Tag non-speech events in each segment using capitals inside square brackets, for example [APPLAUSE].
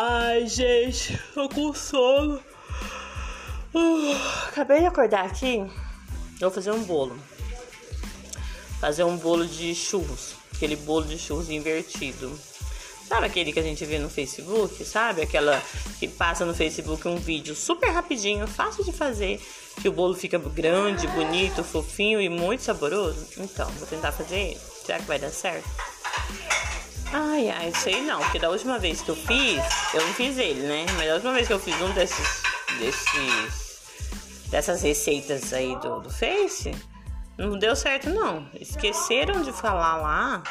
Ai, gente, tô com sono. Uh, acabei de acordar aqui. Vou fazer um bolo. Fazer um bolo de churros. Aquele bolo de churros invertido. Sabe aquele que a gente vê no Facebook? Sabe? Aquela que passa no Facebook um vídeo super rapidinho, fácil de fazer, que o bolo fica grande, bonito, fofinho e muito saboroso? Então, vou tentar fazer ele. Será que vai dar certo? Ai, ai, sei não, porque da última vez que eu fiz, eu não fiz ele, né? Mas da última vez que eu fiz um desses, desses, dessas receitas aí do, do Face, não deu certo não. Esqueceram de falar lá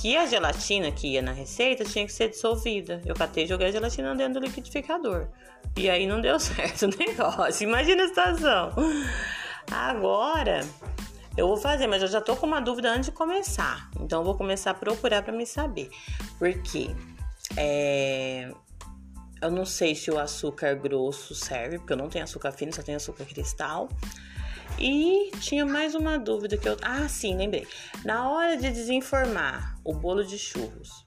que a gelatina que ia na receita tinha que ser dissolvida. Eu catei e joguei a gelatina dentro do liquidificador. E aí não deu [LAUGHS] certo o negócio. Imagina a situação. Agora, eu vou fazer, mas eu já tô com uma dúvida antes de começar. Então eu vou começar a procurar para me saber. Porque é, eu não sei se o açúcar grosso serve, porque eu não tenho açúcar fino, só tenho açúcar cristal. E tinha mais uma dúvida que eu. Ah, sim, lembrei. Na hora de desenformar o bolo de churros,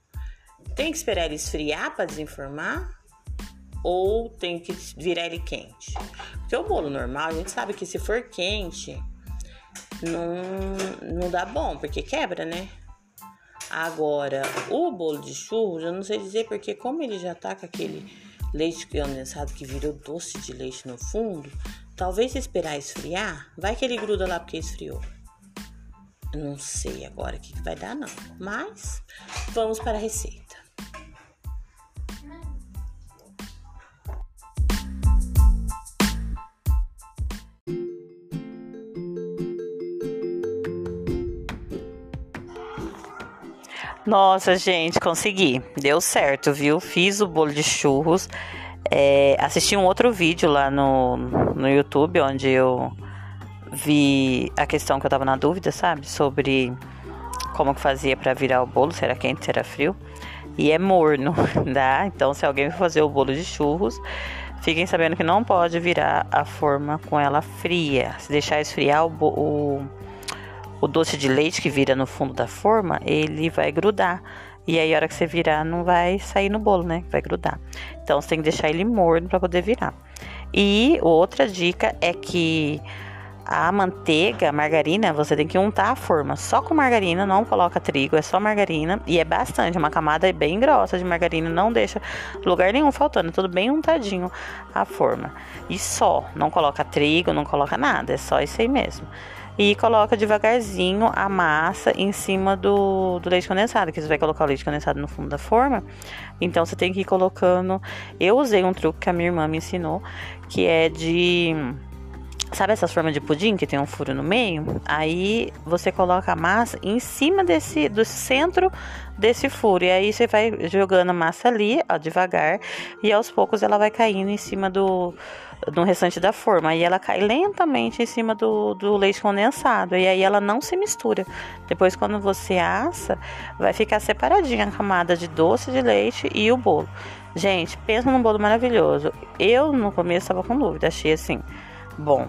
tem que esperar ele esfriar para desenformar? Ou tem que virar ele quente? Porque o bolo normal, a gente sabe que se for quente, não, não dá bom, porque quebra, né? Agora, o bolo de churros, eu não sei dizer porque, como ele já tá com aquele leite condensado que virou doce de leite no fundo, talvez esperar esfriar, vai que ele gruda lá porque esfriou. Não sei agora o que, que vai dar, não. Mas vamos para a receita. Nossa, gente, consegui. Deu certo, viu? Fiz o bolo de churros. É, assisti um outro vídeo lá no, no YouTube, onde eu vi a questão que eu tava na dúvida, sabe? Sobre como que fazia para virar o bolo, se era quente, se era frio. E é morno, [LAUGHS] tá? Então, se alguém for fazer o bolo de churros, fiquem sabendo que não pode virar a forma com ela fria. Se deixar esfriar o, o o doce de leite que vira no fundo da forma, ele vai grudar. E aí, a hora que você virar, não vai sair no bolo, né? Vai grudar. Então, você tem que deixar ele morno para poder virar. E outra dica é que a manteiga, a margarina, você tem que untar a forma só com margarina, não coloca trigo, é só margarina e é bastante, uma camada bem grossa de margarina, não deixa lugar nenhum faltando, é tudo bem untadinho a forma. E só, não coloca trigo, não coloca nada, é só isso aí mesmo e coloca devagarzinho a massa em cima do, do leite condensado, que você vai colocar o leite condensado no fundo da forma. Então você tem que ir colocando. Eu usei um truque que a minha irmã me ensinou, que é de Sabe essas formas de pudim que tem um furo no meio? Aí você coloca a massa em cima desse do centro desse furo e aí você vai jogando a massa ali, ó, devagar, e aos poucos ela vai caindo em cima do no restante da forma. Aí ela cai lentamente em cima do, do leite condensado e aí ela não se mistura. Depois quando você assa, vai ficar separadinha a camada de doce de leite e o bolo. Gente, pensa num bolo maravilhoso. Eu no começo estava com dúvida, achei assim, bom,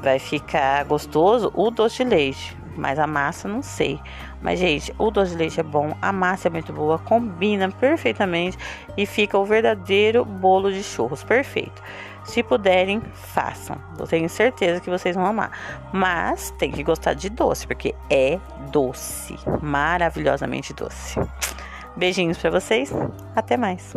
vai ficar gostoso o doce de leite, mas a massa não sei. Mas gente, o doce de leite é bom, a massa é muito boa, combina perfeitamente e fica o verdadeiro bolo de churros, perfeito. Se puderem, façam. Eu tenho certeza que vocês vão amar. Mas tem que gostar de doce, porque é doce, maravilhosamente doce. Beijinhos para vocês. Até mais.